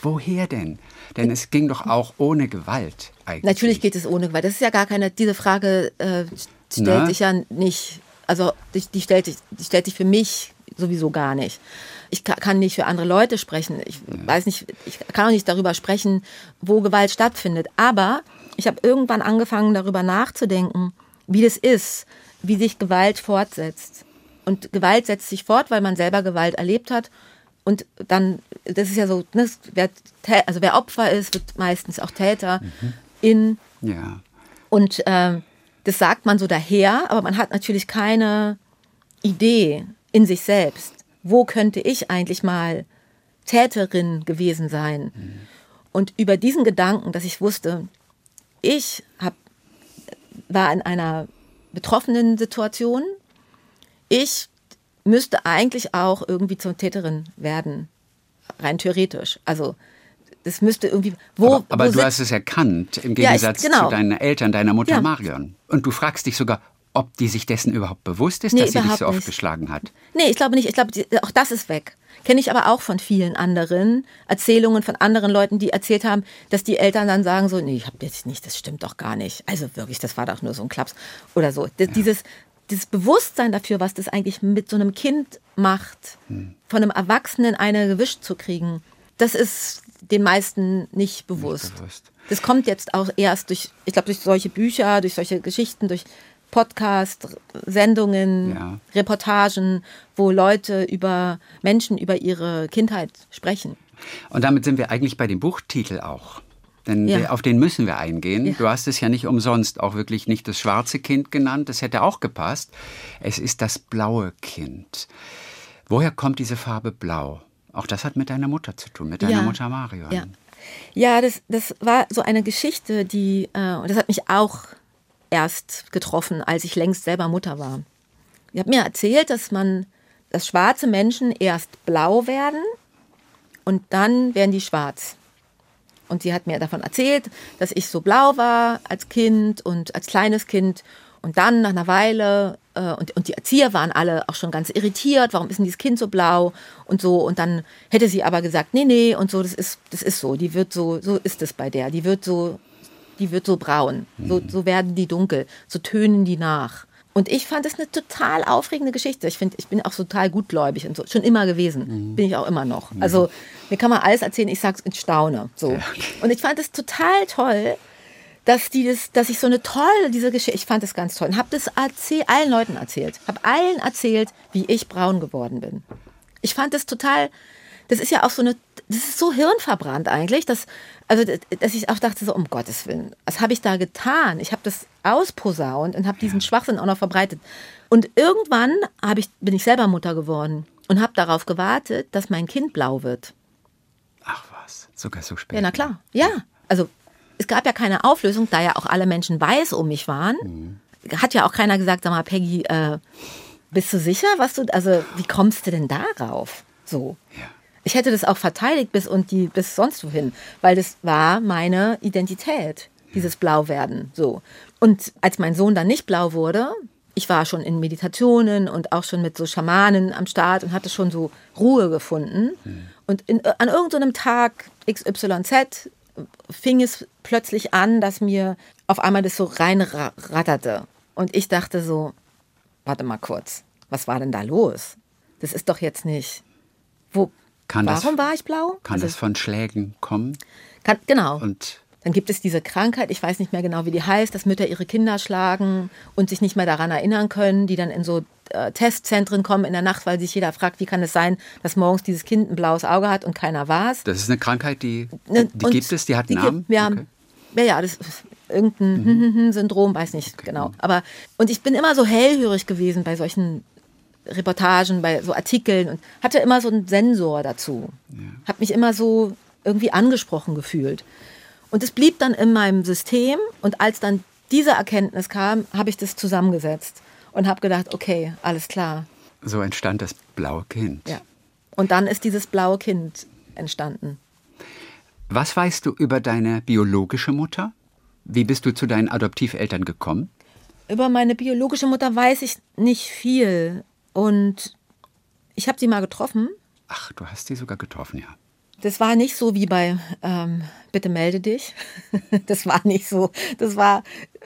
Woher denn? Denn es ging doch auch ohne Gewalt eigentlich. Natürlich geht es ohne Gewalt. Das ist ja gar keine, diese Frage äh, stellt Na? sich ja nicht, also die, die, stellt, die stellt sich für mich sowieso gar nicht. Ich kann nicht für andere Leute sprechen. Ich weiß nicht, ich kann auch nicht darüber sprechen, wo Gewalt stattfindet. Aber ich habe irgendwann angefangen, darüber nachzudenken, wie das ist, wie sich Gewalt fortsetzt. Und Gewalt setzt sich fort, weil man selber Gewalt erlebt hat. Und dann, das ist ja so, ne, wer, also wer Opfer ist, wird meistens auch Täter mhm. in. Ja. Und äh, das sagt man so daher, aber man hat natürlich keine Idee in sich selbst. Wo könnte ich eigentlich mal Täterin gewesen sein? Mhm. Und über diesen Gedanken, dass ich wusste, ich hab, war in einer betroffenen Situation. Ich müsste eigentlich auch irgendwie zur Täterin werden, rein theoretisch. Also das müsste irgendwie. Wo, aber, aber wo du hast es erkannt, im Gegensatz ja, ich, genau. zu deinen Eltern, deiner Mutter ja. Marion. Und du fragst dich sogar, ob die sich dessen überhaupt bewusst ist, nee, dass sie dich so oft nicht. geschlagen hat. Nee, ich glaube nicht. Ich glaube, auch das ist weg. Kenne ich aber auch von vielen anderen Erzählungen von anderen Leuten, die erzählt haben, dass die Eltern dann sagen so, nee, ich habe jetzt nicht, das stimmt doch gar nicht. Also wirklich, das war doch nur so ein Klaps oder so. Ja. Dieses, dieses Bewusstsein dafür, was das eigentlich mit so einem Kind macht, hm. von einem Erwachsenen eine gewischt zu kriegen, das ist den meisten nicht bewusst. Nicht bewusst. Das kommt jetzt auch erst durch, ich glaube, durch solche Bücher, durch solche Geschichten, durch Podcast, Sendungen, ja. Reportagen, wo Leute über Menschen, über ihre Kindheit sprechen. Und damit sind wir eigentlich bei dem Buchtitel auch. Denn ja. auf den müssen wir eingehen. Ja. Du hast es ja nicht umsonst auch wirklich nicht das schwarze Kind genannt. Das hätte auch gepasst. Es ist das blaue Kind. Woher kommt diese Farbe blau? Auch das hat mit deiner Mutter zu tun, mit deiner ja. Mutter Marion. Ja, ja das, das war so eine Geschichte, die, äh, und das hat mich auch erst getroffen, als ich längst selber Mutter war. Ich habe mir erzählt, dass man, dass schwarze Menschen erst blau werden und dann werden die schwarz. Und sie hat mir davon erzählt, dass ich so blau war als Kind und als kleines Kind. Und dann nach einer Weile, äh, und, und die Erzieher waren alle auch schon ganz irritiert, warum ist denn dieses Kind so blau und so. Und dann hätte sie aber gesagt, nee, nee, und so, das ist, das ist so, die wird so, so ist es bei der, die wird so die wird so braun. So, mhm. so werden die dunkel. So tönen die nach. Und ich fand es eine total aufregende Geschichte. Ich finde, ich bin auch total gutgläubig und so. Schon immer gewesen. Mhm. Bin ich auch immer noch. Mhm. Also, mir kann man alles erzählen, ich sag's in Staune. So. Ja. Und ich fand es total toll, dass die das, dass ich so eine tolle, diese Geschichte, ich fand es ganz toll. Und habe das erzähl, allen Leuten erzählt. Habe allen erzählt, wie ich braun geworden bin. Ich fand es total, das ist ja auch so eine, das ist so hirnverbrannt eigentlich, dass, also, dass ich auch dachte, so, um Gottes Willen, was habe ich da getan? Ich habe das ausposaunt und habe diesen Schwachsinn auch noch verbreitet. Und irgendwann ich, bin ich selber Mutter geworden. und habe darauf gewartet, dass mein Kind blau wird. Ach was, sogar so spät. Ja, na klar. Ja, also es gab ja keine Auflösung, da ja auch alle Menschen weiß um mich waren. Mhm. Hat ja auch keiner gesagt, sag mal, Peggy, äh, bist du sicher, was du, also wie kommst du denn darauf? So. Ja. Ich hätte das auch verteidigt bis und die bis sonst wohin, weil das war meine Identität, dieses Blauwerden. So. Und als mein Sohn dann nicht blau wurde, ich war schon in Meditationen und auch schon mit so Schamanen am Start und hatte schon so Ruhe gefunden. Und in, an irgendeinem Tag XYZ fing es plötzlich an, dass mir auf einmal das so reinratterte. Und ich dachte so, warte mal kurz, was war denn da los? Das ist doch jetzt nicht. Wo, Kann das- warum war ich blau? Kann Also, das von Schlägen kommen? kann, genau. Und Dann gibt es diese Krankheit, ich weiß nicht mehr genau, wie die heißt, dass Mütter ihre Kinder schlagen und sich nicht mehr daran erinnern können, die dann in so äh, Testzentren kommen in der Nacht, weil sich jeder fragt, wie kann es sein, dass morgens dieses Kind ein blaues Auge hat und keiner war es. das ist eine Krankheit, die, Ne, die und gibt es, die hat einen gibt- Namen. Ja, Okay. Mhm. ja, ja, das ist irgendein Syndrom, weiß nicht genau. Aber und ich bin immer so hellhörig gewesen bei solchen Reportagen, bei so Artikeln und hatte immer so einen Sensor dazu. Habe mich immer so irgendwie angesprochen gefühlt. Und es blieb dann in meinem System und als dann diese Erkenntnis kam, habe ich das zusammengesetzt und habe gedacht, okay, alles klar. So entstand das blaue Kind. Ja. Und dann ist dieses blaue Kind entstanden. Was weißt du über deine biologische Mutter? Wie bist du zu deinen Adoptiveltern gekommen? Über meine biologische Mutter weiß ich nicht viel. Und ich habe sie mal getroffen. Ach, du hast sie sogar getroffen, ja. Das war nicht so wie bei ähm, Bitte melde dich. [laughs] Das war nicht so. Das war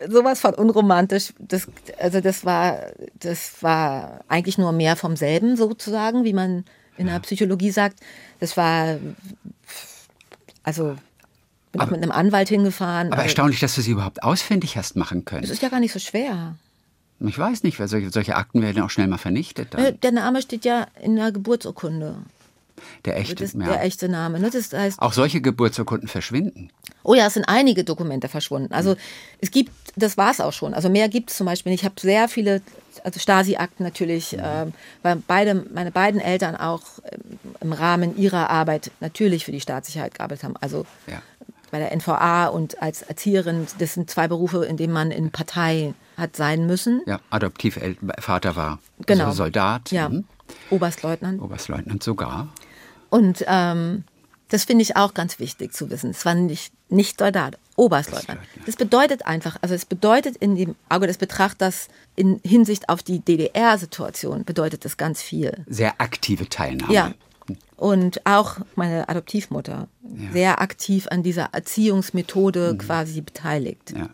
sowas von unromantisch. Das, also das war, das war eigentlich nur mehr vom selben sozusagen, wie man in der Psychologie sagt. Das war also bin auch mit einem Anwalt hingefahren. Aber Also, erstaunlich, dass du sie überhaupt ausfindig hast machen können. ist ja gar nicht so schwer. Ich weiß nicht, weil solche, solche Akten werden auch schnell mal vernichtet. Dann. Äh, Der Name steht ja in der Geburtsurkunde. Der echte. Das ist ja. der echte Name. Ne? Das heißt, Auch solche Geburtsurkunden verschwinden. oh ja, es sind einige Dokumente verschwunden. Also es gibt, das war es auch schon. Also mehr gibt es zum Beispiel nicht. Ich habe sehr viele, also Stasi-Akten natürlich, ähm, weil beide, meine beiden Eltern auch ähm, im Rahmen ihrer Arbeit natürlich für die Staatssicherheit gearbeitet haben. Also Ja. bei der NVA und als Erzieherin, das sind zwei Berufe, in denen man in Partei hat sein müssen. Ja, Adoptivvater war Genau. so Soldat, Ja, mhm. Oberstleutnant. Oberstleutnant sogar. Und ähm, das finde ich auch ganz wichtig zu wissen. Es war nicht, nicht Soldat, Oberstleutnant. Das bedeutet einfach, also es bedeutet in dem Auge des Betrachters in Hinsicht auf die DDR-Situation, bedeutet das ganz viel. Sehr aktive Teilnahme. Ja. Und auch meine Adoptivmutter, sehr aktiv an dieser Erziehungsmethode quasi beteiligt. Ja.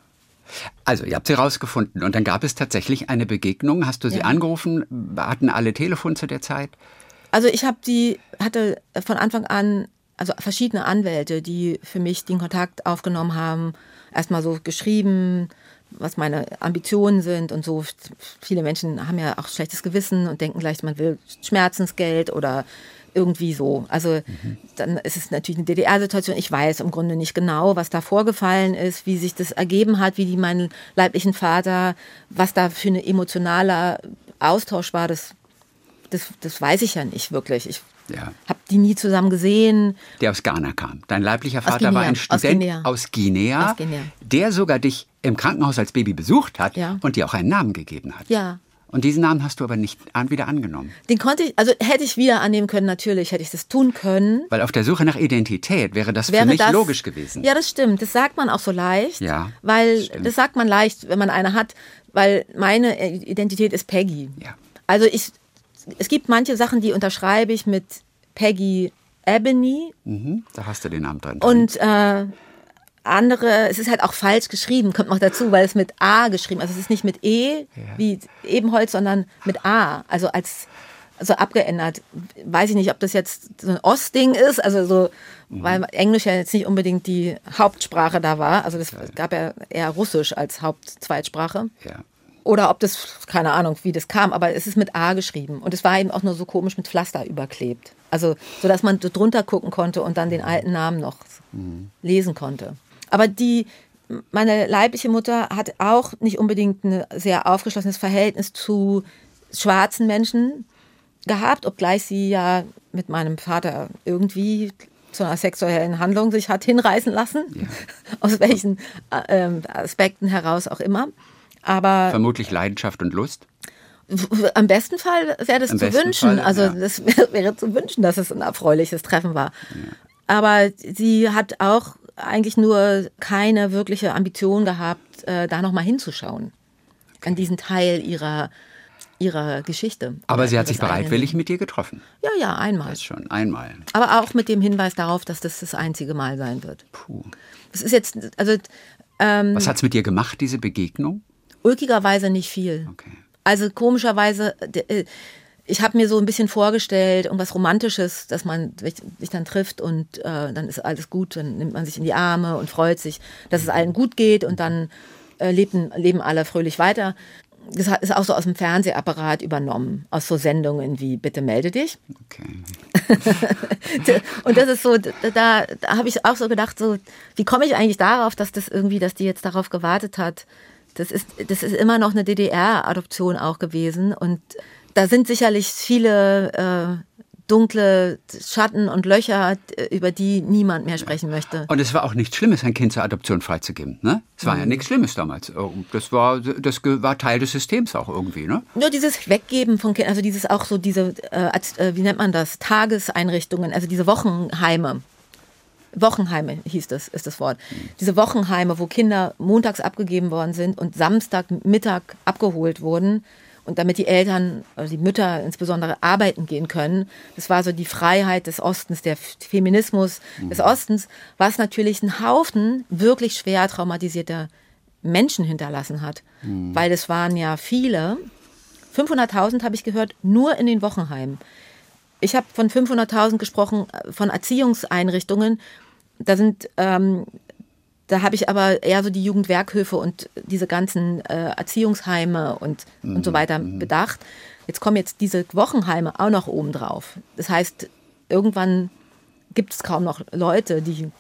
Also, ihr habt sie rausgefunden und dann gab es tatsächlich eine Begegnung. Hast du sie Ja. angerufen? Hatten alle Telefon zu der Zeit? Also ich habe die, hatte von Anfang an, also verschiedene Anwälte, die für mich den Kontakt aufgenommen haben, erstmal so geschrieben, was meine Ambitionen sind und so. Viele Menschen haben ja auch schlechtes Gewissen und denken gleich, man will Schmerzensgeld oder irgendwie so. Also dann ist es natürlich eine DDR-Situation. Ich weiß im Grunde nicht genau, was da vorgefallen ist, wie sich das ergeben hat, wie die meinen leiblichen Vater, was da für ein emotionaler Austausch war. Das das, das weiß ich ja nicht wirklich. Ich Ja. habe die nie zusammen gesehen. Der aus Ghana kam. Dein leiblicher Vater war ein aus Student Guinea. aus Guinea, Aus Guinea. der sogar dich im Krankenhaus als Baby besucht hat Ja. und dir auch einen Namen gegeben hat. Ja. Und diesen Namen hast du aber nicht wieder angenommen. Den konnte ich, also hätte ich wieder annehmen können, natürlich hätte ich das tun können. Weil auf der Suche nach Identität wäre das Wäre für mich das, logisch gewesen. Ja, das stimmt. Das sagt man auch so leicht. Ja, Weil das stimmt. das sagt man leicht, wenn man eine hat, weil meine Identität ist Peggy. Ja. Also ich, es gibt manche Sachen, die unterschreibe ich mit Peggy Ebony Mhm, da hast du den Namen drin. und äh, andere, es ist halt auch falsch geschrieben, kommt noch dazu, weil es mit A geschrieben, also es ist nicht mit E wie Ebenholz, sondern mit A, also als also abgeändert. Weiß ich nicht, ob das jetzt so ein Ostding ist, also so, weil Englisch ja jetzt nicht unbedingt die Hauptsprache da war. Also das gab ja eher Russisch als Hauptzweitsprache. ja. Oder ob das, keine Ahnung, wie das kam, aber es ist mit A geschrieben. Und es war eben auch nur so komisch mit Pflaster überklebt. Also, so dass man drunter gucken konnte und dann den alten Namen noch lesen konnte. Aber die, meine leibliche Mutter hat auch nicht unbedingt ein sehr aufgeschlossenes Verhältnis zu schwarzen Menschen. gehabt, obgleich sie ja mit meinem Vater irgendwie zu einer sexuellen Handlung sich hat hinreißen lassen, ja. [laughs] aus welchen äh, Aspekten heraus auch immer. Aber vermutlich Leidenschaft und Lust. Am besten Fall wäre das Am zu wünschen. Fall, also ja. das [laughs] wäre zu wünschen, dass es ein erfreuliches Treffen war. Ja. Aber sie hat auch eigentlich nur keine wirkliche Ambition gehabt, äh, da nochmal hinzuschauen. Okay. An diesen Teil ihrer ihrer Geschichte. Aber sie hat sich bereitwillig mit dir getroffen. Ja, ja, einmal. Das schon, einmal. Aber auch mit dem Hinweis darauf, dass das das einzige Mal sein wird. Puh. Das ist jetzt, also. Ähm, Was hat es mit dir gemacht, diese Begegnung? Ulkigerweise nicht viel. Okay. Also komischerweise, äh, ich habe mir so ein bisschen vorgestellt, irgendwas Romantisches, dass man sich dann trifft und äh, dann ist alles gut, dann nimmt man sich in die Arme und freut sich, dass es allen gut geht und dann äh, leben, leben alle fröhlich weiter das ist auch so aus dem Fernsehapparat übernommen, aus so Sendungen wie Bitte melde dich. Okay. [laughs] und das ist so, da, da habe ich auch so gedacht, so, wie komme ich eigentlich darauf, dass das irgendwie, dass die jetzt darauf gewartet hat? Das ist, das ist immer noch eine DDR-Adoption auch gewesen und da sind sicherlich viele äh, dunkle Schatten und Löcher, über die niemand mehr sprechen möchte. Und es war auch nichts Schlimmes, ein Kind zur Adoption freizugeben. Ne? Es war mhm. ja nichts Schlimmes damals. Das war, das war Teil des Systems auch irgendwie. Ne? Nur dieses Weggeben von Kindern, also dieses auch so diese, äh, äh, wie nennt man das, Tageseinrichtungen, also diese Wochenheime. Wochenheime hieß das, ist das Wort. Mhm. Diese Wochenheime, wo Kinder montags abgegeben worden sind und Samstagmittag abgeholt wurden und damit die Eltern, also die Mütter insbesondere arbeiten gehen können. Das war so die Freiheit des Ostens, der Feminismus mhm. des Ostens, was natürlich einen Haufen wirklich schwer traumatisierter Menschen hinterlassen hat, mhm. weil es waren ja viele. 500.000 habe ich gehört, nur in den Wochenheimen. Ich habe von 500.000 gesprochen, äh, von Erziehungseinrichtungen. Da sind ähm, da habe ich aber eher so die Jugendwerkhöfe und diese ganzen äh, Erziehungsheime und, mhm. und so mhm, weiter mhm. bedacht. Jetzt kommen jetzt diese Wochenheime auch noch oben drauf. Das heißt, irgendwann gibt es kaum noch Leute, die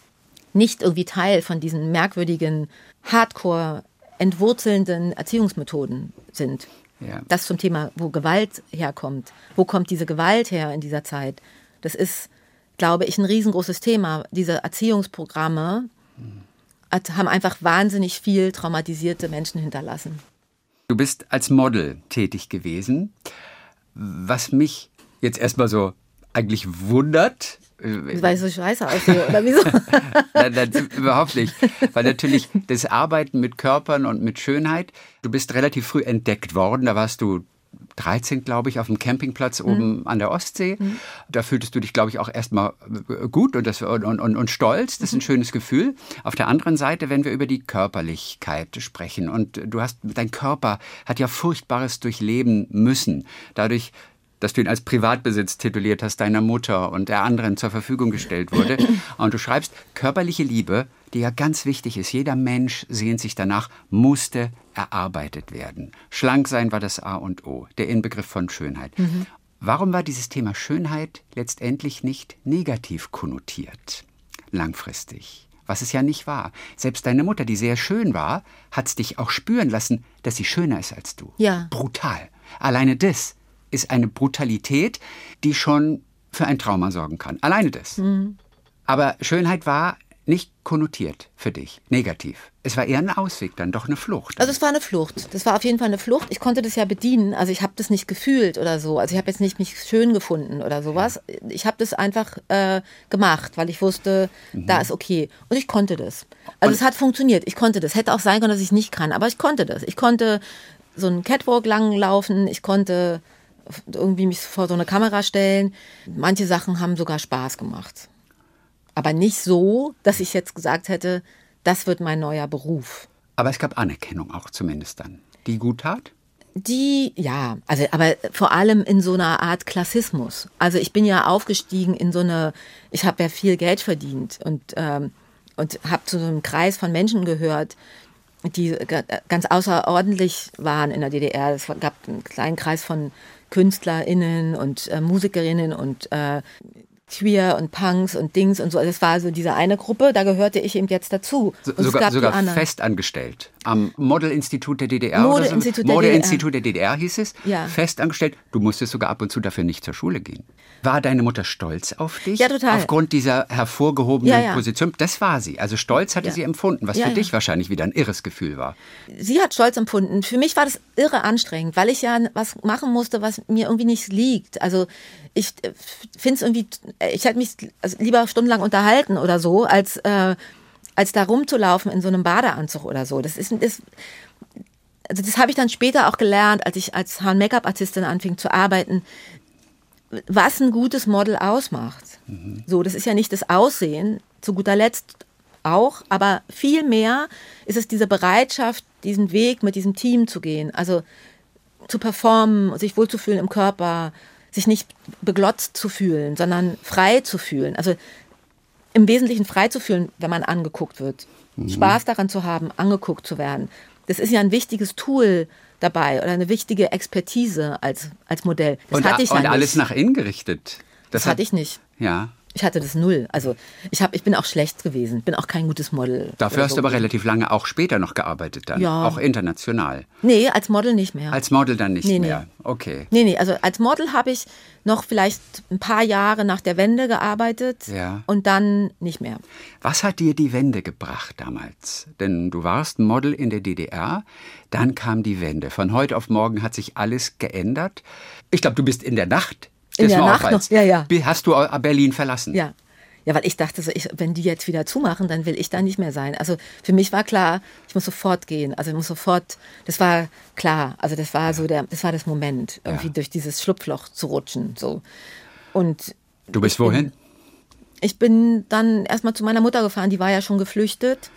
nicht irgendwie Teil von diesen merkwürdigen, hardcore entwurzelnden Erziehungsmethoden sind. Ja. Das zum Thema, wo Gewalt herkommt. Wo kommt diese Gewalt her in dieser Zeit? Das ist, glaube ich, ein riesengroßes Thema. Diese Erziehungsprogramme, mhm haben einfach wahnsinnig viel traumatisierte Menschen hinterlassen. Du bist als Model tätig gewesen. Was mich jetzt erstmal so eigentlich wundert. Äh, Weil ich so scheiße aussehe, oder wieso? [laughs] nein, nein, überhaupt nicht. Weil natürlich das Arbeiten mit Körpern und mit Schönheit, du bist relativ früh entdeckt worden. Da warst du 13, glaube ich, auf dem Campingplatz mhm. oben an der Ostsee. Mhm. Da fühltest du dich, glaube ich, auch erstmal äh, gut und, das, und, und, und stolz. Das ist ein mhm. schönes Gefühl. Auf der anderen Seite, wenn wir über die Körperlichkeit sprechen und du hast, dein Körper hat ja Furchtbares durchleben müssen. Dadurch, dass du ihn als Privatbesitz tituliert hast, deiner Mutter und der anderen zur Verfügung gestellt wurde. [clears throat] Und du schreibst, körperliche Liebe, die ja ganz wichtig ist, jeder Mensch sehnt sich danach, musste erarbeitet werden. Schlank sein war das A und O, der Inbegriff von Schönheit. Mhm. Warum war dieses Thema Schönheit letztendlich nicht negativ konnotiert? Langfristig. Was es ja nicht war. Selbst deine Mutter, die sehr schön war, hat es dich auch spüren lassen, dass sie schöner ist als du. Ja. Brutal. Alleine das ist eine Brutalität, die schon für ein Trauma sorgen kann. Alleine das. Mhm. Aber Schönheit war nicht konnotiert für dich, negativ. Es war eher ein Ausweg, dann doch eine Flucht. Also es war eine Flucht. Das war auf jeden Fall eine Flucht. Ich konnte das ja bedienen. Also ich habe das nicht gefühlt oder so. Also ich habe jetzt nicht mich schön gefunden oder sowas. Ich habe das einfach äh, gemacht, weil ich wusste, mhm. da ist okay. Und ich konnte das. Also Und es hat funktioniert. Ich konnte das. Hätte auch sein können, dass ich nicht kann, aber ich konnte das. Ich konnte so einen Catwalk lang laufen. Ich konnte irgendwie mich vor so eine Kamera stellen. Manche Sachen haben sogar Spaß gemacht. Aber nicht so, dass ich jetzt gesagt hätte, das wird mein neuer Beruf. Aber es gab Anerkennung auch zumindest dann, die gut tat? Die, ja, also aber vor allem in so einer Art Klassismus. Also ich bin ja aufgestiegen in so eine, ich habe ja viel Geld verdient und, ähm, und habe zu so einem Kreis von Menschen gehört, die ganz außerordentlich waren in der DDR. Es gab einen kleinen Kreis von KünstlerInnen und äh, Musikerinnen und äh, Queer und Punks und Dings und so. Also das war so diese eine Gruppe, da gehörte ich eben jetzt dazu. So, sogar sogar festangestellt. Am Modelinstitut der DDR Modeinstitut oder so? Modeinstitut der DDR hieß es. Ja. Festangestellt. Du musstest sogar ab und zu dafür nicht zur Schule gehen. War deine Mutter stolz auf dich? Ja, total. Aufgrund dieser hervorgehobenen ja, ja. Position. Das war sie. Also stolz hatte sie empfunden, was für dich wahrscheinlich wieder ein irres Gefühl war. Sie hat stolz empfunden. Für mich war das irre anstrengend, weil ich ja was machen musste, was mir irgendwie nicht liegt. Also ich äh, finde es irgendwie, ich hätte mich also lieber stundenlang unterhalten oder so, als, äh, als da rumzulaufen in so einem Badeanzug oder so. Das ist, das, also das habe ich dann später auch gelernt, als ich als Haar-Make-up-Artistin anfing zu arbeiten, was ein gutes Model ausmacht. Mhm. So, das ist ja nicht das Aussehen, zu guter Letzt auch, aber viel mehr ist es diese Bereitschaft, diesen Weg mit diesem Team zu gehen. Also zu performen, sich wohlzufühlen im Körper, sich nicht beglotzt zu fühlen, sondern frei zu fühlen. Also im Wesentlichen frei zu fühlen, wenn man angeguckt wird. Mhm. Spaß daran zu haben, angeguckt zu werden. Das ist ja ein wichtiges Tool dabei oder eine wichtige Expertise als, als Modell. Das und, hatte ich und ja alles nach innen gerichtet. Das, das hatte ich nicht. Ja. Ich hatte das null. Also ich, hab, ich bin auch schlecht gewesen, bin auch kein gutes Model. Dafür hast so. du aber relativ lange auch später noch gearbeitet dann, ja. auch international. Nee, als Model nicht mehr. Als Model dann nicht nee, mehr, nee. okay. Nee, nee, also als Model habe ich noch vielleicht ein paar Jahre nach der Wende gearbeitet ja. und dann nicht mehr. Was hat dir die Wende gebracht damals? Denn du warst Model in der DDR, dann kam die Wende. Von heute auf morgen hat sich alles geändert. Ich glaube, du bist in der Nacht in der Nacht noch, ja, ja. Hast du Berlin verlassen? Ja. Ja, weil ich dachte, so, ich, wenn die jetzt wieder zumachen, dann will ich da nicht mehr sein. Also für mich war klar, ich muss sofort gehen. Also ich muss sofort, das war klar. Also das war ja. so der, das war das Moment, irgendwie ja. durch dieses Schlupfloch zu rutschen. So. Und du bist wohin? Bin, ich bin dann erstmal zu meiner Mutter gefahren, die war ja schon geflüchtet,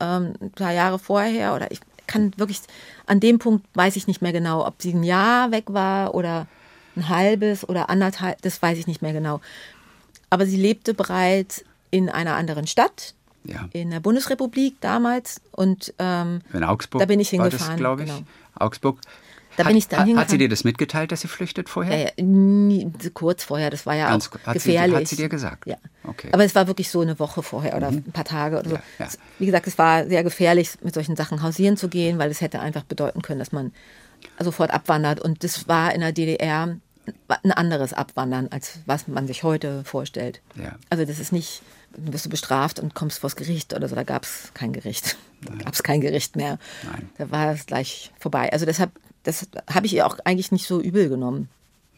ähm, ein paar Jahre vorher. Oder ich kann wirklich, an dem Punkt weiß ich nicht mehr genau, ob sie ein Jahr weg war oder ein halbes oder anderthalb, das weiß ich nicht mehr genau. Aber sie lebte bereits in einer anderen Stadt, ja. in der Bundesrepublik damals. Und ähm, in Augsburg da bin ich hingefahren. glaube ich. Genau. Augsburg. Da hat, bin ich dann hingefahren. Hat sie dir das mitgeteilt, dass sie flüchtet vorher? Ja, ja, nie, kurz vorher, das war ja Ganz, auch hat gefährlich. Sie, hat sie dir gesagt? Ja. Okay. Aber es war wirklich so eine Woche vorher oder mhm. ein paar Tage oder so. Ja, ja. Wie gesagt, es war sehr gefährlich, mit solchen Sachen hausieren zu gehen, weil es hätte einfach bedeuten können, dass man sofort abwandert. Und das war in der DDR ein anderes Abwandern, als was man sich heute vorstellt. Ja. Also das ist nicht, du wirst du bestraft und kommst vors Gericht oder so, da gab es kein Gericht. Da gab es kein Gericht mehr. Nein. Da war es gleich vorbei. Also deshalb, das habe ich ihr auch eigentlich nicht so übel genommen.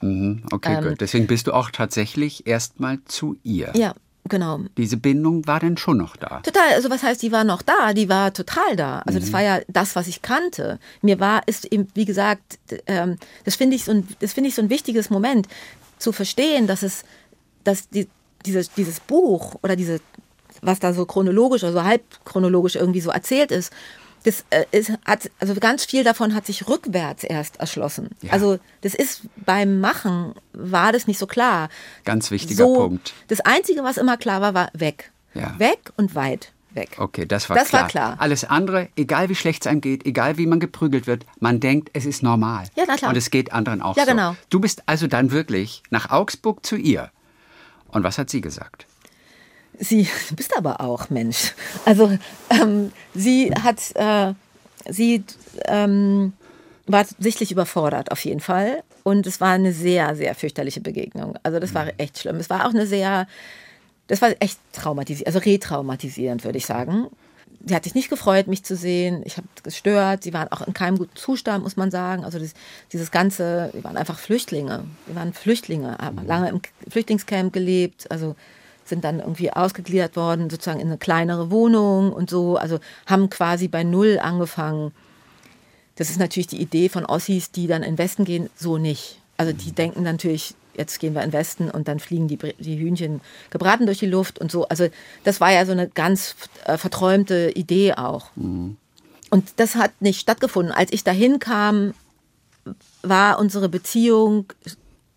Mhm, okay, ähm, gut. Deswegen bist du auch tatsächlich erstmal zu ihr. Ja, Genau. Diese Bindung war denn schon noch da? Total. Also was heißt, die war noch da? Die war total da. Also mhm. das war ja das, was ich kannte. Mir war, ist eben, wie gesagt, ähm, das finde ich so ein, das finde ich so ein wichtiges Moment, zu verstehen, dass es, dass die, dieses, dieses Buch oder diese, was da so chronologisch oder so halb chronologisch irgendwie so erzählt ist, das äh, ist, hat, also ganz viel davon hat sich rückwärts erst erschlossen. Ja. Also das ist beim Machen war das nicht so klar. Ganz wichtiger so, Punkt. Das Einzige, was immer klar war, war weg. Ja. Weg und weit weg. Okay, das war das klar. War klar. Alles andere, egal wie schlecht es einem geht, egal wie man geprügelt wird, man denkt, es ist normal. Ja, na klar. Und es geht anderen auch ja, so. Genau. Du bist also dann wirklich nach Augsburg zu ihr. Und was hat sie gesagt? Sie, du [laughs] bist aber auch Mensch. Also ähm, sie hat, äh, sie ähm, war sichtlich überfordert auf jeden Fall. Und es war eine sehr, sehr fürchterliche Begegnung. Also das war mhm. echt schlimm. Es war auch eine sehr, das war echt traumatisierend, also retraumatisierend, würde ich sagen. Sie hat sich nicht gefreut, mich zu sehen. Ich habe gestört. Sie waren auch in keinem guten Zustand, muss man sagen. Also das, dieses ganze, wir waren einfach Flüchtlinge. Wir waren Flüchtlinge, haben mhm. lange im Flüchtlingscamp gelebt. Also sind dann irgendwie ausgegliedert worden, sozusagen in eine kleinere Wohnung und so. Also haben quasi bei Null angefangen. Das ist natürlich die Idee von Ossis, die dann in den Westen gehen, so nicht. Also die mhm. denken natürlich, jetzt gehen wir in den Westen und dann fliegen die, die Hühnchen gebraten durch die Luft und so. Also das war ja so eine ganz äh, verträumte Idee auch. Mhm. Und das hat nicht stattgefunden. Als ich dahin kam, war unsere Beziehung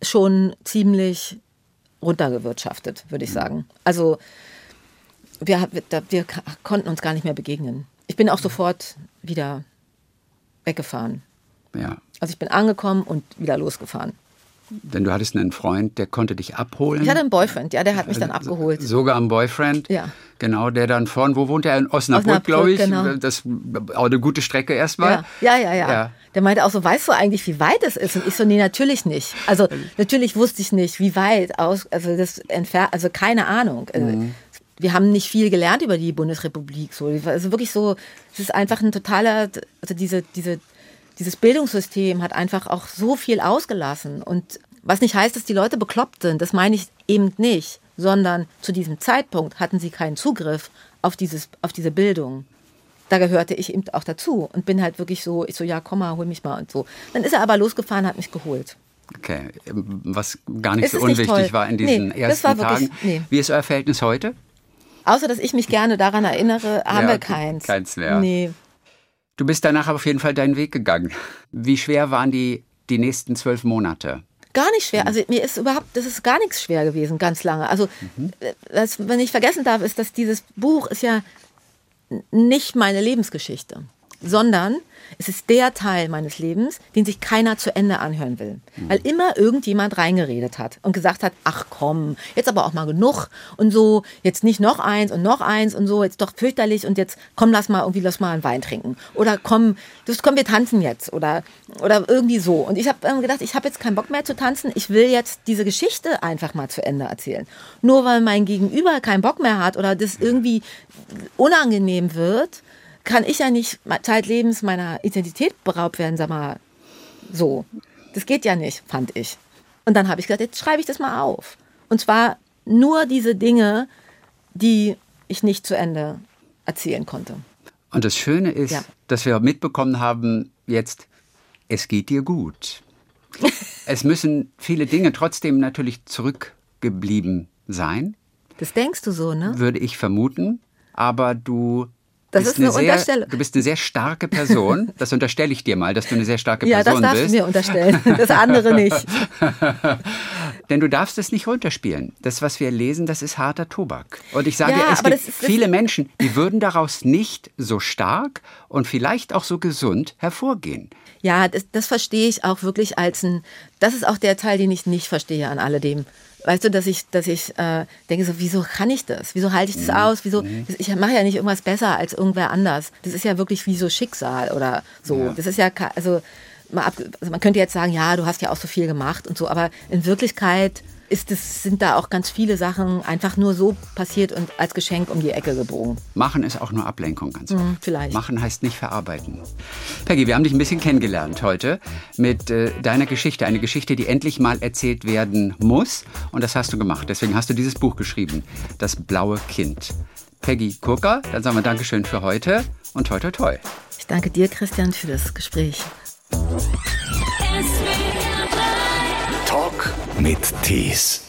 schon ziemlich runtergewirtschaftet, würde ich sagen. Also wir, wir, wir konnten uns gar nicht mehr begegnen. Ich bin auch sofort wieder weggefahren. Ja. Also ich bin angekommen und wieder losgefahren. Denn du hattest einen Freund, der konnte dich abholen. Ich hatte einen Boyfriend, ja, der hat mich dann abgeholt. Sogar einen Boyfriend. Ja. Genau, der dann vorn, wo wohnt er? In Osnabrück, Osnabrück, glaube ich. genau. Das auch eine gute Strecke erstmal. Ja, ja, ja, ja, Ja. Der meinte auch so, weißt du eigentlich, wie weit es ist? Und ich so, nee, natürlich nicht. Also natürlich wusste ich nicht, wie weit aus, also das entfernt, also keine Ahnung. Also, Mhm. Wir haben nicht viel gelernt über die Bundesrepublik. So, also wirklich so, es ist einfach ein totaler, also diese, diese, dieses Bildungssystem hat einfach auch so viel ausgelassen. Und was nicht heißt, dass die Leute bekloppt sind, das meine ich eben nicht, sondern zu diesem Zeitpunkt hatten sie keinen Zugriff auf, dieses, auf diese Bildung da gehörte ich eben auch dazu und bin halt wirklich so, ich so, ja, komm mal, hol mich mal und so. Dann ist er aber losgefahren, hat mich geholt. Okay, was gar nicht Es so nicht unwichtig toll. war in diesen Nee, das ersten war wirklich- Tagen. nee. Wie ist euer Verhältnis heute? Außer, dass ich mich gerne daran erinnere, haben Ja, wir keins. keins mehr. Nee. Du bist danach auf jeden Fall deinen Weg gegangen. Wie schwer waren die, die nächsten zwölf Monate? Gar nicht schwer. Also mir ist überhaupt, das ist gar nichts schwer gewesen, ganz lange. Also äh, was man nicht vergessen darf, ist, dass dieses Buch ist ja nicht meine Lebensgeschichte, sondern es ist der Teil meines Lebens, den sich keiner zu Ende anhören will. Weil immer irgendjemand reingeredet hat und gesagt hat, ach komm, jetzt aber auch mal genug und so, jetzt nicht noch eins und noch eins und so, jetzt doch fürchterlich und jetzt komm, lass mal irgendwie, lass mal einen Wein trinken. Oder komm, das, komm, wir tanzen jetzt oder, oder irgendwie so. Und ich habe ähm, gedacht, ich habe jetzt keinen Bock mehr zu tanzen, ich will jetzt diese Geschichte einfach mal zu Ende erzählen. Nur weil mein Gegenüber keinen Bock mehr hat oder das irgendwie unangenehm wird, kann ich ja nicht zeitlebens meiner Identität beraubt werden, sag mal, so. Das geht ja nicht, fand ich. Und dann habe ich gesagt, jetzt schreibe ich das mal auf. Und zwar nur diese Dinge, die ich nicht zu Ende erzählen konnte. Und das Schöne ist, Ja. dass wir mitbekommen haben, jetzt, es geht dir gut. [laughs] es müssen viele Dinge trotzdem natürlich zurückgeblieben sein, Das denkst du so, ne? würde ich vermuten. Aber du Das ist eine sehr, Unterstellung. Du bist eine sehr starke Person. Das unterstelle ich dir mal, dass du eine sehr starke Ja, das Person darfst bist. du mir unterstellen. Das andere nicht. [laughs] Denn du darfst es nicht runterspielen. Das, was wir lesen, das ist harter Tobak. Und ich sage, Ja, es gibt das ist- das- viele Menschen, die würden daraus nicht so stark und vielleicht auch so gesund hervorgehen. Ja, das, das verstehe ich auch wirklich als ein. Das ist auch der Teil, den ich nicht verstehe an alledem. Weißt du, dass ich, dass ich äh, denke so, wieso kann ich das? Wieso halte ich das aus? Wieso? Ich mache ja nicht irgendwas besser als irgendwer anders. Das ist ja wirklich wie so Schicksal oder so. Ja. Das ist ja, also, ab, also man könnte jetzt sagen, ja, du hast ja auch so viel gemacht und so, aber in Wirklichkeit ist es, sind da auch ganz viele Sachen einfach nur so passiert und als Geschenk um die Ecke gebogen. Machen ist auch nur Ablenkung ganz oft. Hm, vielleicht. Machen heißt nicht verarbeiten. Peggy, wir haben dich ein bisschen kennengelernt heute mit äh, deiner Geschichte. Eine Geschichte, die endlich mal erzählt werden muss. Und das hast du gemacht. Deswegen hast du dieses Buch geschrieben. Das blaue Kind. Peggy Kurka, dann sagen wir Dankeschön für heute und toi toi toi. Ich danke dir, Christian, für das Gespräch. Mit Tees.